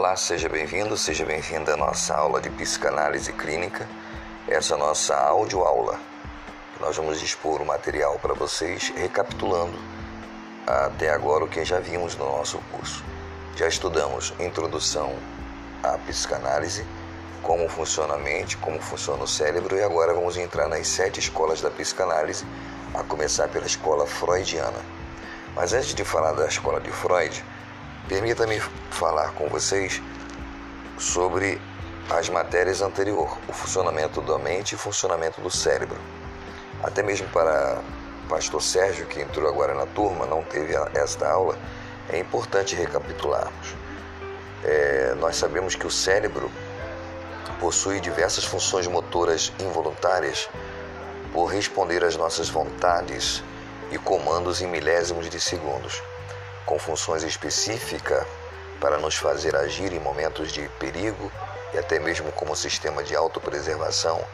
Olá, seja bem-vindo, seja bem-vinda à nossa aula de psicanálise clínica. Essa é nossa audioaula. Nós vamos dispor o material para vocês, recapitulando até agora o que já vimos no nosso curso. Já estudamos introdução à psicanálise, como funciona a mente, como funciona o cérebro, e agora vamos entrar nas sete escolas da psicanálise, a começar pela escola freudiana. Mas antes de falar da escola de Freud, Permita-me falar com vocês sobre as matérias anteriores, o funcionamento da mente e o funcionamento do cérebro. Até mesmo para o pastor Sérgio, que entrou agora na turma, não teve esta aula, é importante recapitularmos. É, nós sabemos que o cérebro possui diversas funções motoras involuntárias por responder às nossas vontades e comandos em milésimos de segundos com funções específicas para nos fazer agir em momentos de perigo e até mesmo como sistema de autopreservação,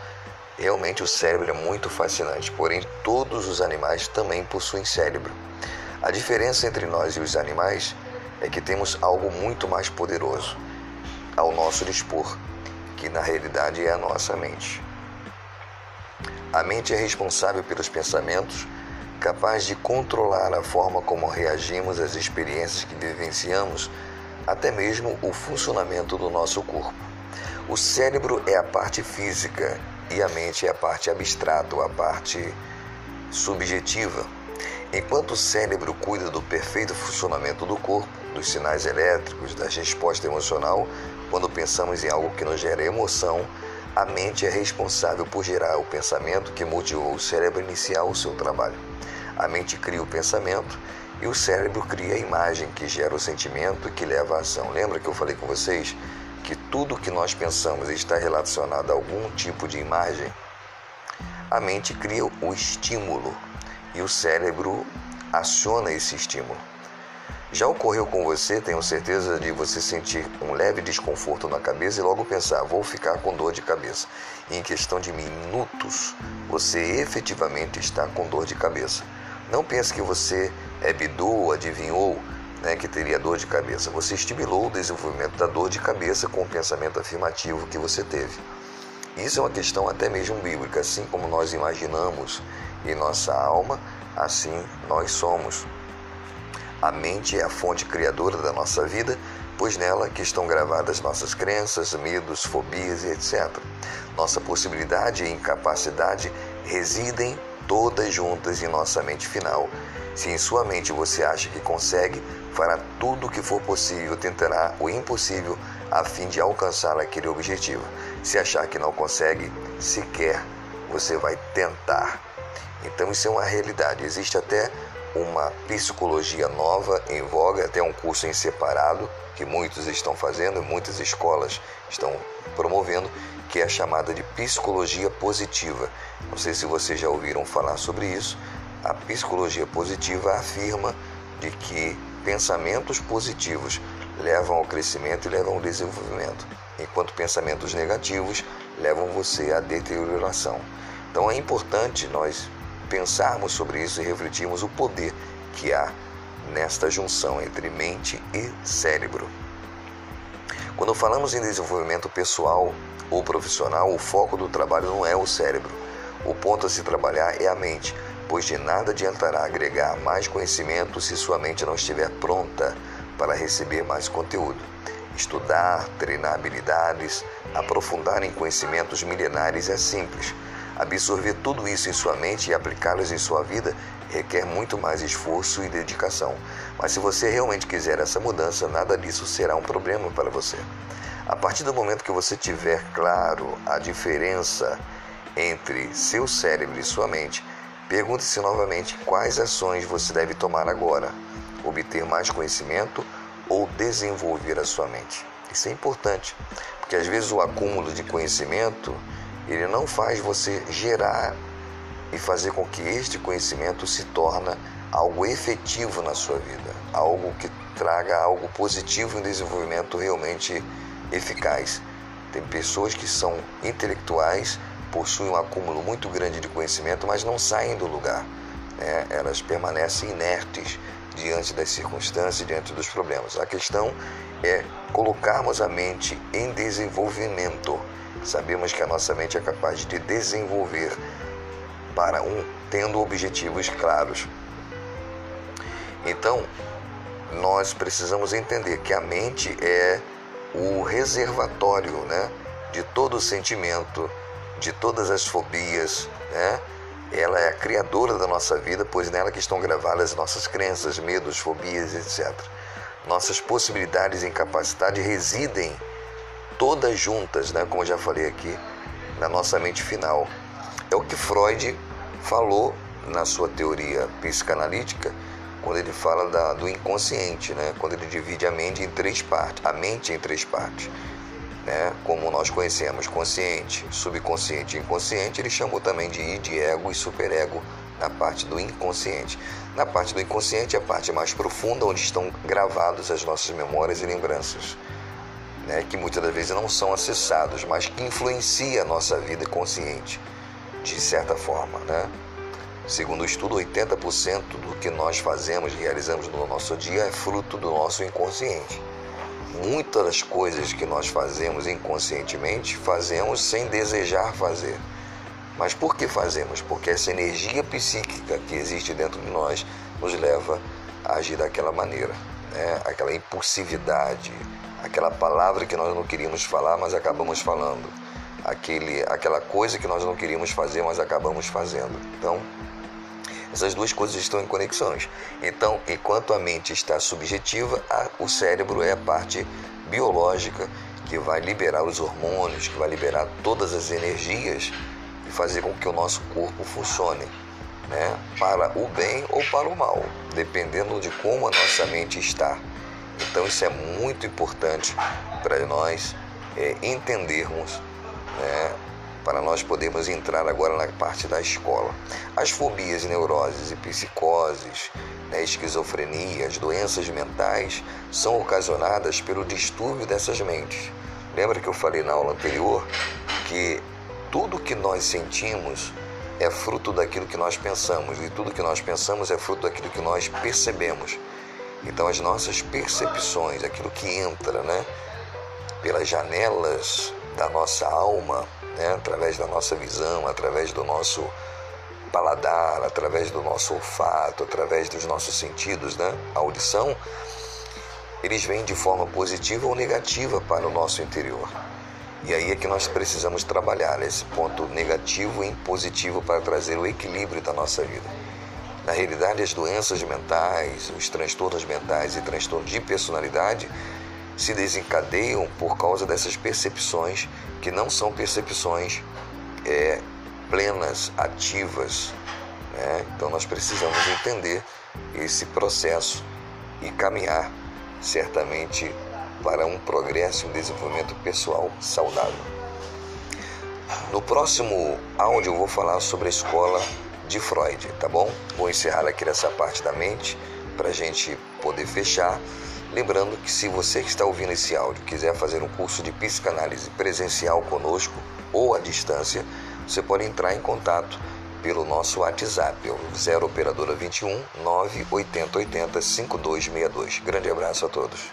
realmente o cérebro é muito fascinante, porém todos os animais também possuem cérebro. A diferença entre nós e os animais é que temos algo muito mais poderoso ao nosso dispor, que na realidade é a nossa mente. A mente é responsável pelos pensamentos, capaz de controlar a forma como reagimos às experiências que vivenciamos, até mesmo o funcionamento do nosso corpo. O cérebro é a parte física e a mente é a parte abstrata, a parte subjetiva. Enquanto o cérebro cuida do perfeito funcionamento do corpo, dos sinais elétricos, da resposta emocional, quando pensamos em algo que nos gera emoção, a mente é responsável por gerar o pensamento que motivou o cérebro a iniciar o seu trabalho. A mente cria o pensamento e o cérebro cria a imagem que gera o sentimento que leva à ação. Lembra que eu falei com vocês que tudo que nós pensamos está relacionado a algum tipo de imagem? A mente cria o estímulo e o cérebro aciona esse estímulo. Já ocorreu com você, tenho certeza de você sentir um leve desconforto na cabeça e logo pensar, vou ficar com dor de cabeça. E em questão de minutos, você efetivamente está com dor de cabeça. Não pense que você é bidou, adivinhou né, que teria dor de cabeça. Você estimulou o desenvolvimento da dor de cabeça com o pensamento afirmativo que você teve. Isso é uma questão até mesmo bíblica. Assim como nós imaginamos em nossa alma, assim nós somos. A mente é a fonte criadora da nossa vida, pois nela que estão gravadas nossas crenças, medos, fobias e etc. Nossa possibilidade e incapacidade residem todas juntas em nossa mente final. Se em sua mente você acha que consegue, fará tudo o que for possível, tentará o impossível a fim de alcançar aquele objetivo. Se achar que não consegue, sequer você vai tentar. Então isso é uma realidade. Existe até uma psicologia nova em voga, até um curso em separado que muitos estão fazendo, muitas escolas estão promovendo, que é a chamada de psicologia positiva. Não sei se vocês já ouviram falar sobre isso. A psicologia positiva afirma de que pensamentos positivos levam ao crescimento e levam ao desenvolvimento, enquanto pensamentos negativos levam você à deterioração. Então é importante nós pensarmos sobre isso e refletirmos o poder que há nesta junção entre mente e cérebro. Quando falamos em desenvolvimento pessoal ou profissional, o foco do trabalho não é o cérebro. O ponto a se trabalhar é a mente, pois de nada adiantará agregar mais conhecimento se sua mente não estiver pronta para receber mais conteúdo. Estudar, treinar habilidades, aprofundar em conhecimentos milenares é simples. Absorver tudo isso em sua mente e aplicá-los em sua vida requer muito mais esforço e dedicação. Mas se você realmente quiser essa mudança, nada disso será um problema para você. A partir do momento que você tiver claro a diferença entre seu cérebro e sua mente, pergunte-se novamente quais ações você deve tomar agora: obter mais conhecimento ou desenvolver a sua mente. Isso é importante, porque às vezes o acúmulo de conhecimento ele não faz você gerar e fazer com que este conhecimento se torne algo efetivo na sua vida, algo que traga algo positivo em desenvolvimento realmente eficaz. Tem pessoas que são intelectuais, possuem um acúmulo muito grande de conhecimento, mas não saem do lugar. Né? Elas permanecem inertes diante das circunstâncias, diante dos problemas. A questão é colocarmos a mente em desenvolvimento. Sabemos que a nossa mente é capaz de desenvolver para um tendo objetivos claros. Então, nós precisamos entender que a mente é o reservatório, né, de todo sentimento, de todas as fobias, né? Ela é a criadora da nossa vida, pois nela que estão gravadas nossas crenças, medos, fobias, etc. Nossas possibilidades e incapacidade residem todas juntas, né? como já falei aqui, na nossa mente final. É o que Freud falou na sua teoria psicanalítica, quando ele fala da, do inconsciente, né? quando ele divide a mente em três partes, a mente em três partes né? como nós conhecemos, consciente, subconsciente e inconsciente, ele chamou também de id, ego e superego na parte do inconsciente. Na parte do inconsciente, é a parte mais profunda, onde estão gravadas as nossas memórias e lembranças, né? que muitas das vezes não são acessados, mas que influencia a nossa vida consciente, de certa forma. Né? Segundo o estudo, 80% do que nós fazemos, realizamos no nosso dia é fruto do nosso inconsciente muitas das coisas que nós fazemos inconscientemente, fazemos sem desejar fazer. Mas por que fazemos? Porque essa energia psíquica que existe dentro de nós nos leva a agir daquela maneira, né? aquela impulsividade, aquela palavra que nós não queríamos falar, mas acabamos falando, aquele, aquela coisa que nós não queríamos fazer, mas acabamos fazendo. Então, essas duas coisas estão em conexões. Então, enquanto a mente está subjetiva, a, o cérebro é a parte biológica que vai liberar os hormônios, que vai liberar todas as energias e fazer com que o nosso corpo funcione, né? Para o bem ou para o mal, dependendo de como a nossa mente está. Então, isso é muito importante para nós é, entendermos né, para nós podermos entrar agora na parte da escola. As fobias, neuroses e psicoses, né, esquizofrenias, doenças mentais são ocasionadas pelo distúrbio dessas mentes. Lembra que eu falei na aula anterior que tudo que nós sentimos é fruto daquilo que nós pensamos e tudo que nós pensamos é fruto daquilo que nós percebemos. Então as nossas percepções, aquilo que entra, né, pelas janelas da nossa alma, né? através da nossa visão, através do nosso paladar, através do nosso olfato, através dos nossos sentidos, né? audição, eles vêm de forma positiva ou negativa para o nosso interior. E aí é que nós precisamos trabalhar esse ponto negativo e positivo para trazer o equilíbrio da nossa vida. Na realidade, as doenças mentais, os transtornos mentais e transtornos de personalidade se desencadeiam por causa dessas percepções que não são percepções é, plenas, ativas. Né? Então nós precisamos entender esse processo e caminhar certamente para um progresso e um desenvolvimento pessoal saudável. No próximo áudio eu vou falar sobre a escola de Freud, tá bom? Vou encerrar aqui nessa parte da mente para a gente poder fechar Lembrando que se você que está ouvindo esse áudio quiser fazer um curso de psicanálise presencial conosco ou à distância, você pode entrar em contato pelo nosso WhatsApp, é o 0 operadora 21 98080 5262. Grande abraço a todos.